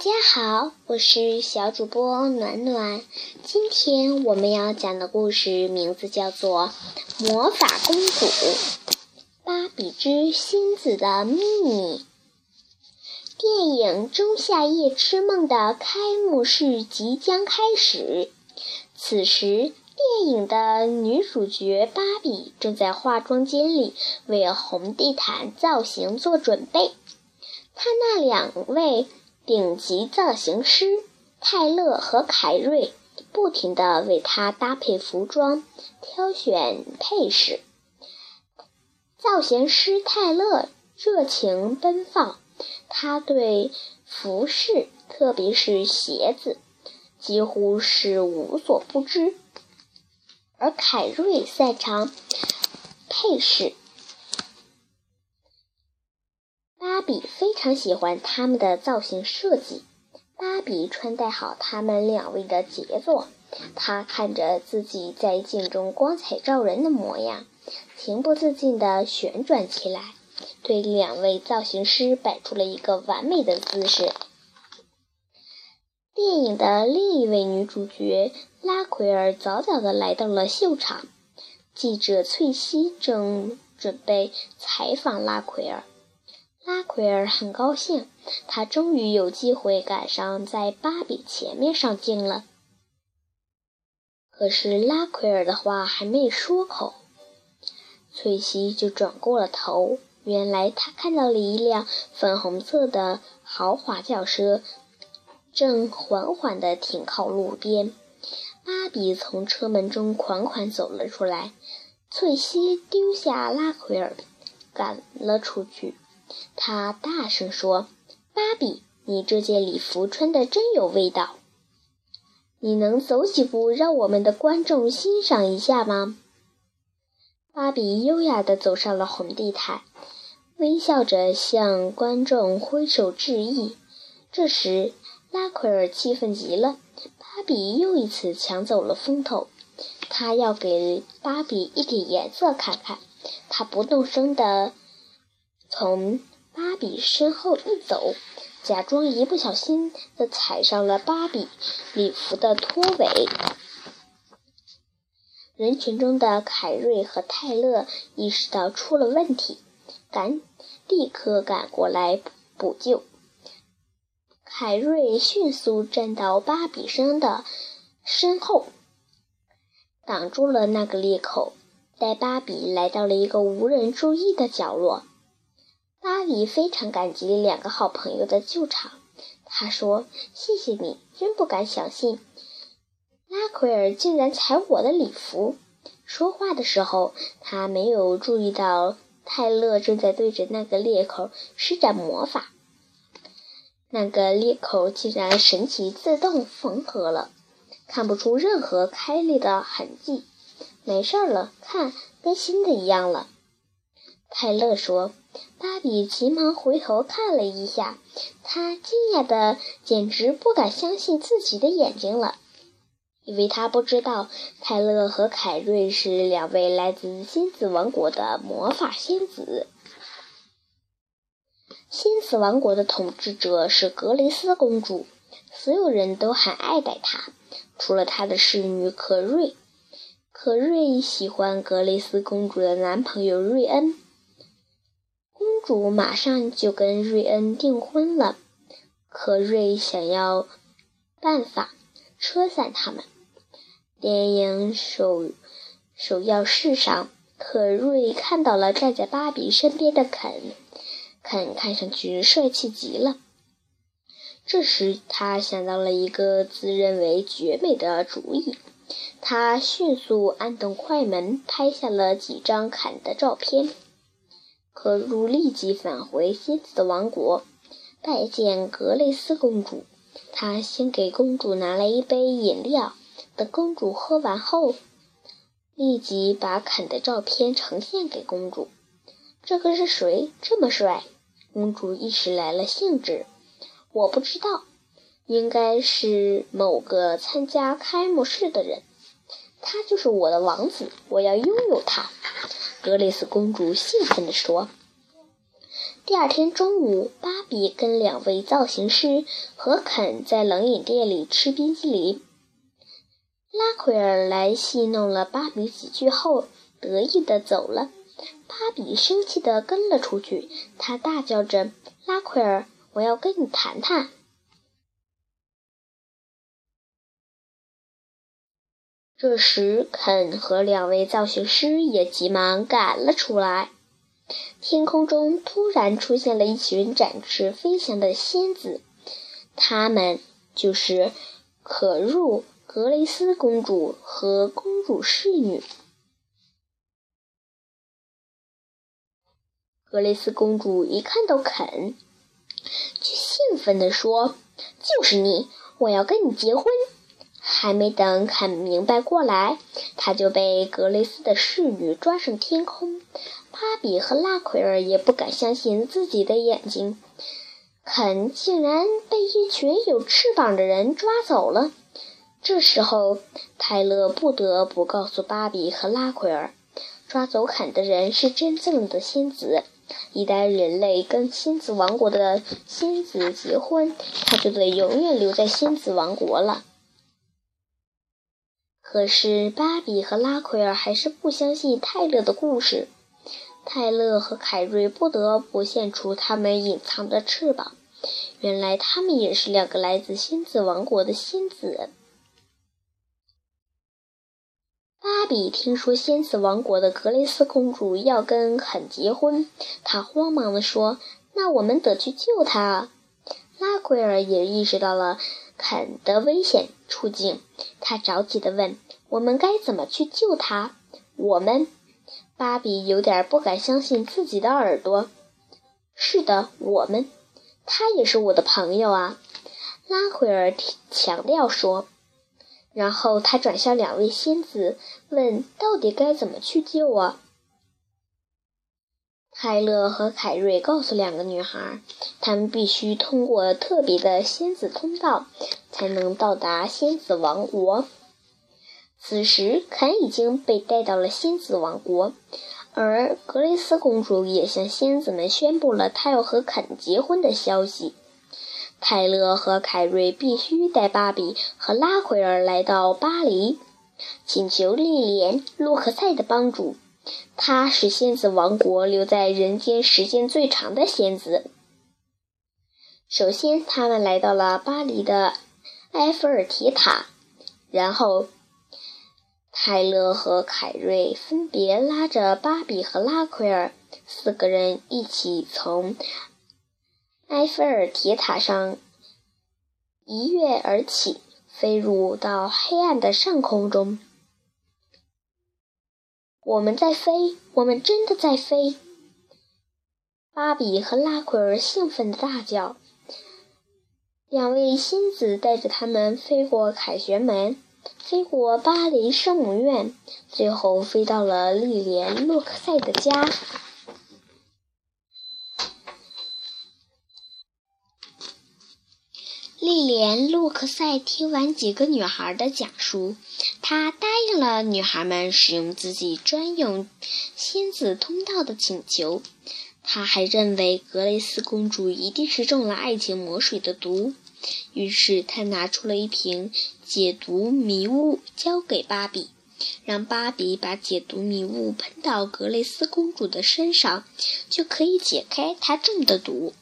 大家好，我是小主播暖暖。今天我们要讲的故事名字叫做《魔法公主芭比之仙子的秘密》。电影《仲夏夜之梦》的开幕式即将开始，此时电影的女主角芭比正在化妆间里为红地毯造型做准备。她那两位。顶级造型师泰勒和凯瑞不停地为他搭配服装、挑选配饰。造型师泰勒热情奔放，他对服饰，特别是鞋子，几乎是无所不知。而凯瑞擅长配饰。芭比非常喜欢他们的造型设计。芭比穿戴好他们两位的杰作，她看着自己在镜中光彩照人的模样，情不自禁地旋转起来，对两位造型师摆出了一个完美的姿势。电影的另一位女主角拉奎尔早早地来到了秀场，记者翠西正准备采访拉奎尔。拉奎尔很高兴，他终于有机会赶上在芭比前面上镜了。可是拉奎尔的话还没说口，翠西就转过了头。原来他看到了一辆粉红色的豪华轿车，正缓缓地停靠路边。芭比从车门中款款走了出来，翠西丢下拉奎尔，赶了出去。他大声说：“芭比，你这件礼服穿得真有味道。你能走几步，让我们的观众欣赏一下吗？”芭比优雅地走上了红地毯，微笑着向观众挥手致意。这时，拉奎尔气愤极了，芭比又一次抢走了风头。他要给芭比一点颜色看看。他不动声地从。芭比身后一走，假装一不小心的踩上了芭比礼服的拖尾。人群中的凯瑞和泰勒意识到出了问题，赶立刻赶过来补救。凯瑞迅速站到芭比身的身后，挡住了那个裂口，带芭比来到了一个无人注意的角落。芭比非常感激两个好朋友的救场，他说：“谢谢你，真不敢相信，拉奎尔竟然踩我的礼服。”说话的时候，他没有注意到泰勒正在对着那个裂口施展魔法，那个裂口竟然神奇自动缝合了，看不出任何开裂的痕迹。没事了，看，跟新的一样了。泰勒说。芭比急忙回头看了一下，她惊讶的简直不敢相信自己的眼睛了，因为她不知道泰勒和凯瑞是两位来自仙子王国的魔法仙子。仙子王国的统治者是格雷斯公主，所有人都很爱戴她，除了她的侍女可瑞。可瑞喜欢格雷斯公主的男朋友瑞恩。公主马上就跟瑞恩订婚了，可瑞想要办法拆散他们。电影首首要事上，可瑞看到了站在芭比身边的肯，肯看上去帅气极了。这时，他想到了一个自认为绝美的主意，他迅速按动快门，拍下了几张肯的照片。可如立即返回仙子的王国，拜见格蕾丝公主。他先给公主拿来一杯饮料，等公主喝完后，立即把肯的照片呈现给公主。这个是谁？这么帅？公主一时来了兴致。我不知道，应该是某个参加开幕式的人。他就是我的王子，我要拥有他。格蕾丝公主兴奋地说：“第二天中午，芭比跟两位造型师和肯在冷饮店里吃冰激凌。拉奎尔来戏弄了芭比几句后，得意地走了。芭比生气地跟了出去，她大叫着：“拉奎尔，我要跟你谈谈。”这时，肯和两位造型师也急忙赶了出来。天空中突然出现了一群展翅飞翔的仙子，他们就是可入。格雷斯公主和公主侍女。格雷斯公主一看到肯，就兴奋地说：“就是你，我要跟你结婚！”还没等肯明白过来，他就被格雷斯的侍女抓上天空。芭比和拉奎尔也不敢相信自己的眼睛，肯竟然被一群有翅膀的人抓走了。这时候，泰勒不得不告诉芭比和拉奎尔，抓走肯的人是真正的仙子。一旦人类跟仙子王国的仙子结婚，他就得永远留在仙子王国了。可是，芭比和拉奎尔还是不相信泰勒的故事。泰勒和凯瑞不得不献出他们隐藏的翅膀。原来，他们也是两个来自仙子王国的仙子。芭比听说仙子王国的格雷斯公主要跟肯结婚，她慌忙地说：“那我们得去救她。”拉奎尔也意识到了肯的危险处境，他着急地问：“我们该怎么去救他？”我们，芭比有点不敢相信自己的耳朵。“是的，我们，他也是我的朋友啊。”拉奎尔强调说。然后他转向两位仙子，问：“到底该怎么去救啊？”泰勒和凯瑞告诉两个女孩，她们必须通过特别的仙子通道，才能到达仙子王国。此时，肯已经被带到了仙子王国，而格雷斯公主也向仙子们宣布了她要和肯结婚的消息。泰勒和凯瑞必须带芭比和拉奎尔来到巴黎，请求莉莲·洛克塞的帮助。她是仙子王国留在人间时间最长的仙子。首先，他们来到了巴黎的埃菲尔铁塔，然后泰勒和凯瑞分别拉着芭比和拉奎尔，四个人一起从。埃菲尔铁塔上一跃而起，飞入到黑暗的上空中。我们在飞，我们真的在飞！芭比和拉奎尔兴奋地大叫。两位仙子带着他们飞过凯旋门，飞过巴黎圣母院，最后飞到了莉莲·洛克赛的家。莉莲·洛克塞听完几个女孩的讲述，她答应了女孩们使用自己专用仙子通道的请求。她还认为格雷斯公主一定是中了爱情魔水的毒，于是她拿出了一瓶解毒迷雾，交给芭比，让芭比把解毒迷雾喷到格雷斯公主的身上，就可以解开她中的毒。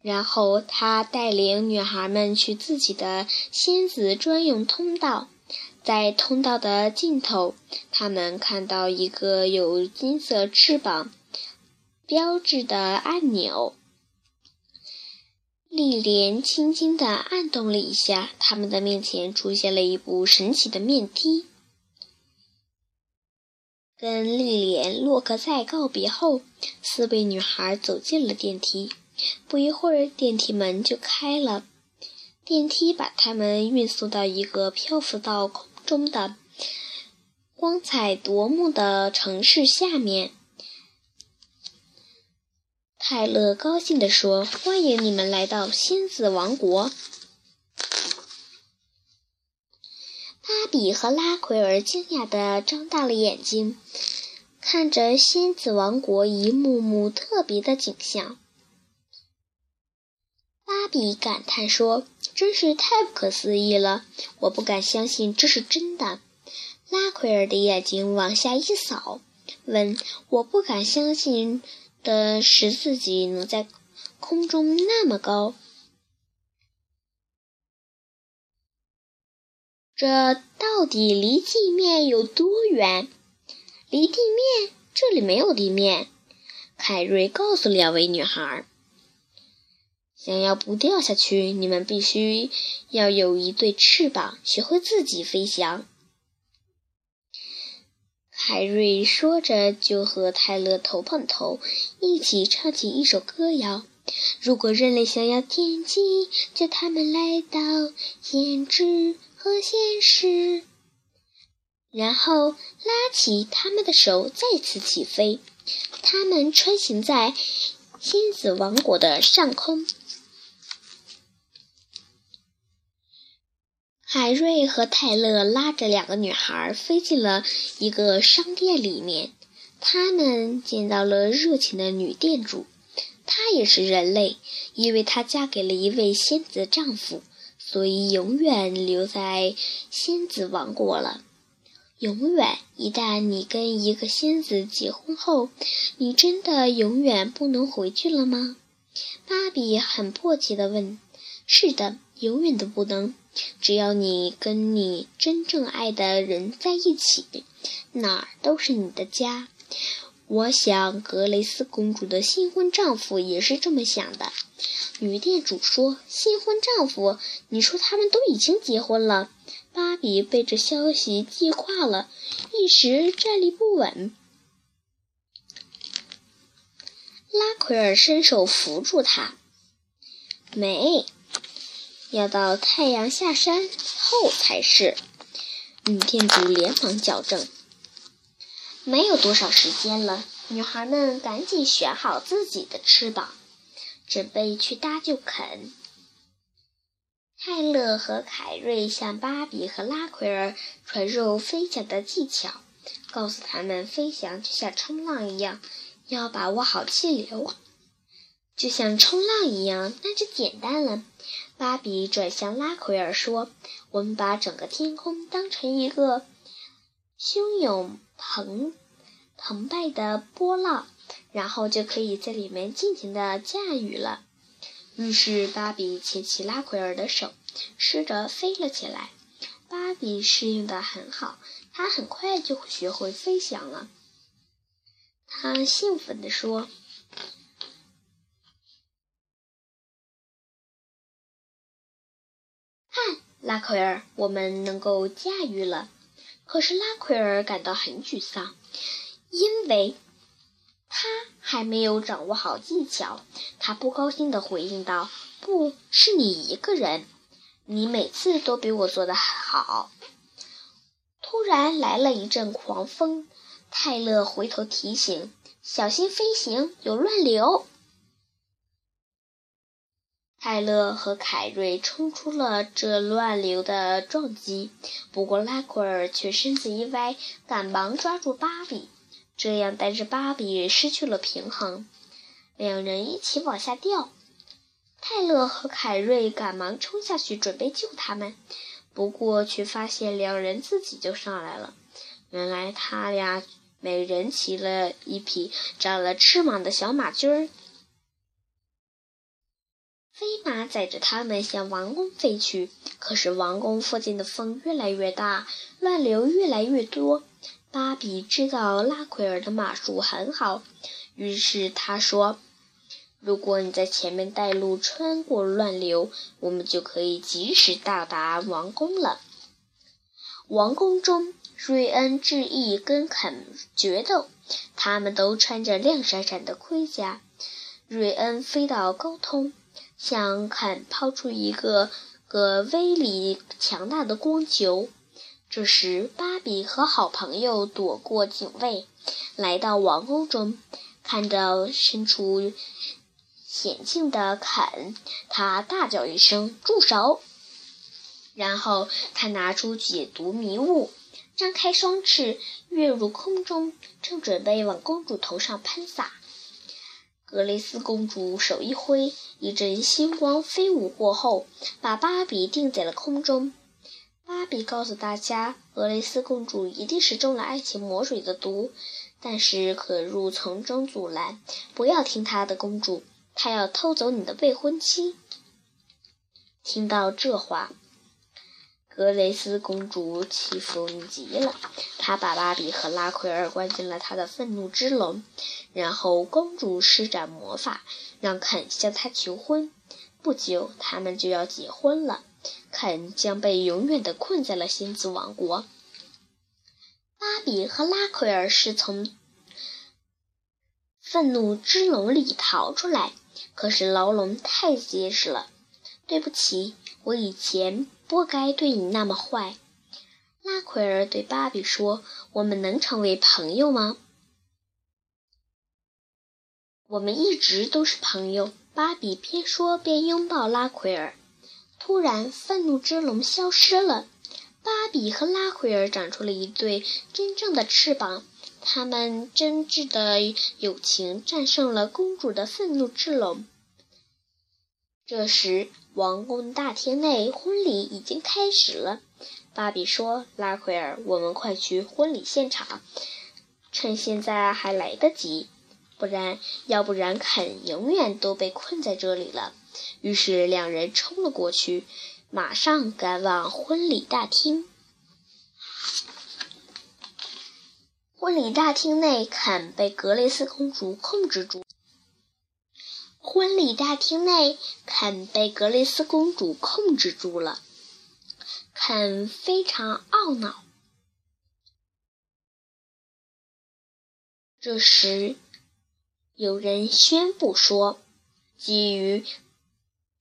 然后他带领女孩们去自己的仙子专用通道，在通道的尽头，他们看到一个有金色翅膀标志的按钮。丽莲轻轻地按动了一下，他们的面前出现了一部神奇的面梯。跟丽莲·洛克赛告别后，四位女孩走进了电梯。不一会儿，电梯门就开了，电梯把他们运送到一个漂浮到空中的光彩夺目的城市下面。泰勒高兴地说：“欢迎你们来到仙子王国。”芭比和拉奎尔惊讶地张大了眼睛。看着仙子王国一幕幕特别的景象。比感叹说：“真是太不可思议了，我不敢相信这是真的。”拉奎尔的眼睛往下一扫，问：“我不敢相信的是自己能在空中那么高。”这到底离地面有多远？离地面？这里没有地面。凯瑞告诉两位女孩：“想要不掉下去，你们必须要有一对翅膀，学会自己飞翔。”海瑞说着，就和泰勒头碰头，一起唱起一首歌谣：“如果人类想要天际，就他们来到胭脂。”和现实，然后拉起他们的手，再次起飞。他们穿行在仙子王国的上空。海瑞和泰勒拉着两个女孩飞进了一个商店里面。他们见到了热情的女店主，她也是人类，因为她嫁给了一位仙子丈夫。所以，永远留在仙子王国了。永远，一旦你跟一个仙子结婚后，你真的永远不能回去了吗？芭比很迫切地问。“是的，永远都不能。只要你跟你真正爱的人在一起，哪儿都是你的家。”我想，格雷斯公主的新婚丈夫也是这么想的。女店主说：“新婚丈夫？你说他们都已经结婚了？”芭比被这消息击垮了，一时站立不稳。拉奎尔伸手扶住她：“没，要到太阳下山后才是。”女店主连忙矫正。没有多少时间了，女孩们赶紧选好自己的翅膀，准备去搭救肯。泰勒和凯瑞向芭比和拉奎尔传授飞翔的技巧，告诉他们飞翔就像冲浪一样，要把握好气流。就像冲浪一样，那就简单了。芭比转向拉奎尔说：“我们把整个天空当成一个汹涌。”澎澎湃的波浪，然后就可以在里面尽情的驾驭了。于是，芭比牵起拉奎尔的手，试着飞了起来。芭比适应的很好，她很快就学会飞翔了。她兴奋地说：“拉奎尔，我们能够驾驭了。”可是拉奎尔感到很沮丧，因为他还没有掌握好技巧。他不高兴地回应道：“不是你一个人，你每次都比我做得好。”突然来了一阵狂风，泰勒回头提醒：“小心飞行，有乱流。”泰勒和凯瑞冲出了这乱流的撞击，不过拉奎尔却身子一歪，赶忙抓住芭比，这样带着芭比失去了平衡，两人一起往下掉。泰勒和凯瑞赶忙冲下去准备救他们，不过却发现两人自己就上来了。原来他俩每人骑了一匹长了翅膀的小马驹儿。飞马载着他们向王宫飞去，可是王宫附近的风越来越大，乱流越来越多。芭比知道拉奎尔的马术很好，于是他说：“如果你在前面带路，穿过乱流，我们就可以及时到达王宫了。”王宫中，瑞恩、智毅跟肯决斗，他们都穿着亮闪闪的盔甲。瑞恩飞到高空。向肯抛出一个个威力强大的光球。这时，芭比和好朋友躲过警卫，来到王宫中，看着身处险境的肯，他大叫一声：“住手！”然后他拿出解毒迷雾，张开双翅跃入空中，正准备往公主头上喷洒。格蕾丝公主手一挥，一阵星光飞舞过后，把芭比定在了空中。芭比告诉大家，格蕾丝公主一定是中了爱情魔水的毒，但是可入从中阻拦，不要听她的。公主，她要偷走你的未婚妻。听到这话。格蕾丝公主气愤极了，她把芭比和拉奎尔关进了她的愤怒之笼，然后公主施展魔法，让肯向她求婚。不久，他们就要结婚了，肯将被永远的困在了仙子王国。芭比和拉奎尔是从愤怒之笼里逃出来，可是牢笼太结实了。对不起，我以前。不该对你那么坏，拉奎尔对芭比说：“我们能成为朋友吗？”我们一直都是朋友。芭比边说边拥抱拉奎尔。突然，愤怒之龙消失了，芭比和拉奎尔长出了一对真正的翅膀，他们真挚的友情战胜了公主的愤怒之龙。这时，王宫大厅内婚礼已经开始了。芭比说：“拉奎尔，我们快去婚礼现场，趁现在还来得及，不然，要不然肯永远都被困在这里了。”于是两人冲了过去，马上赶往婚礼大厅。婚礼大厅内，肯被格雷斯公主控制住。婚礼大厅内，肯被格蕾丝公主控制住了。肯非常懊恼。这时，有人宣布说：“基于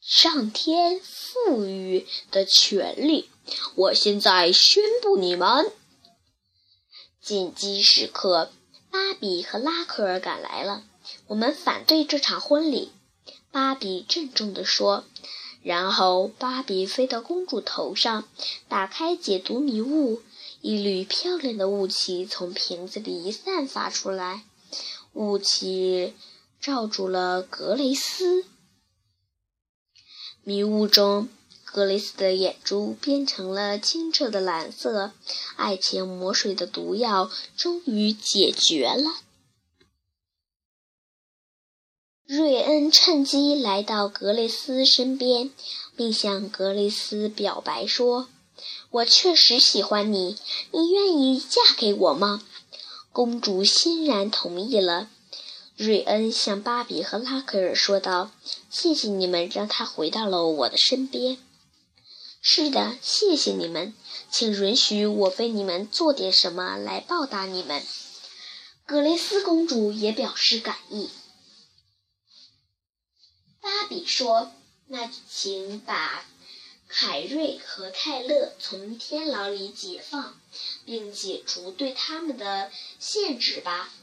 上天赋予的权利，我现在宣布你们。”紧急时刻，芭比和拉克尔赶来了。我们反对这场婚礼。芭比郑重地说，然后芭比飞到公主头上，打开解毒迷雾，一缕漂亮的雾气从瓶子里散发出来，雾气罩住了格雷斯。迷雾中，格雷斯的眼珠变成了清澈的蓝色，爱情魔水的毒药终于解决了。瑞恩趁机来到格蕾丝身边，并向格蕾丝表白说：“我确实喜欢你，你愿意嫁给我吗？”公主欣然同意了。瑞恩向芭比和拉克尔说道：“谢谢你们，让他回到了我的身边。”“是的，谢谢你们，请允许我为你们做点什么来报答你们。”格蕾丝公主也表示感意。芭比说：“那请把凯瑞和泰勒从天牢里解放，并解除对他们的限制吧。”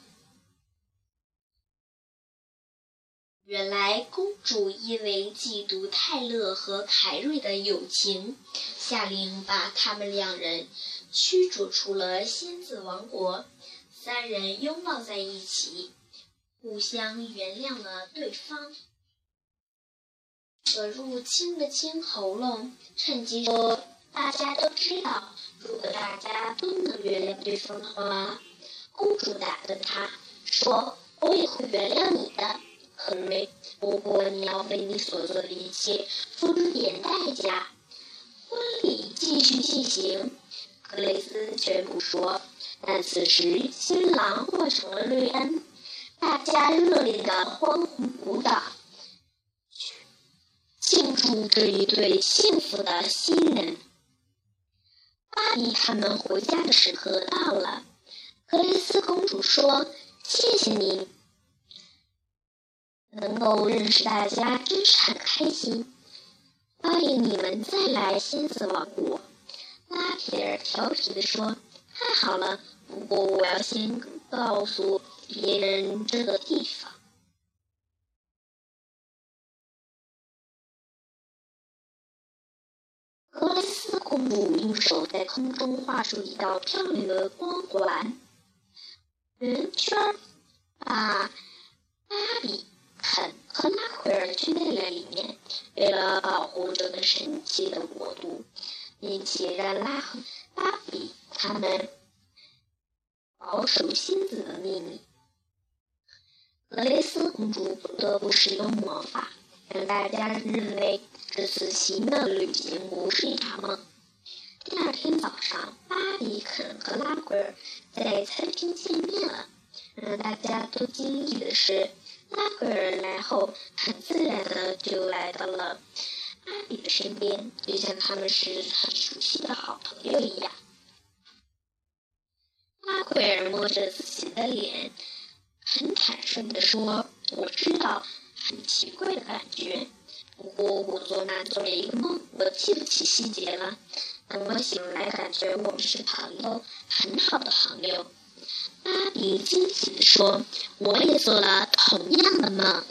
原来，公主因为嫉妒泰勒和凯瑞的友情，下令把他们两人驱逐出了仙子王国。三人拥抱在一起，互相原谅了对方。可入清了清喉咙，趁机说：“大家都知道，如果大家都能原谅对方的话，公主打断他说：‘我也会原谅你的，亨瑞。不过你要为你所做的一切付出点代价。’婚礼继续进行，格雷斯宣布说。但此时新郎换成了瑞恩，大家热烈的欢呼鼓掌。”庆祝这一对幸福的新人。巴比他们回家的时刻到了。格蕾丝公主说：“谢谢你，能够认识大家真是很开心。欢迎你们再来仙子王国。”拉皮尔调皮地说：“太好了，不过我要先告诉别人这个地方。”格蕾丝公主用手在空中画出一道漂亮的光环，圆圈把芭比、肯和拉奎尔圈在了里面。为了保护这个神奇的国度，并且让拉和芭比他们保守仙子的秘密，格蕾丝公主不得不使用魔法，让大家认为这次新的旅行不是一场梦。第二天早上，巴比、肯和拉奎尔在餐厅见面了。让大家都惊异的是。拉奎尔来后，很自然的就来到了芭比的身边，就像他们是很熟悉的好朋友一样。拉奎尔摸着自己的脸，很坦率的说：“我知道，很奇怪的感觉。不过我昨晚做了一个梦，我记不起细节了。等我醒来，感觉我们是朋友，很好的朋友。”芭比惊喜地说：“我也做了同样的梦。”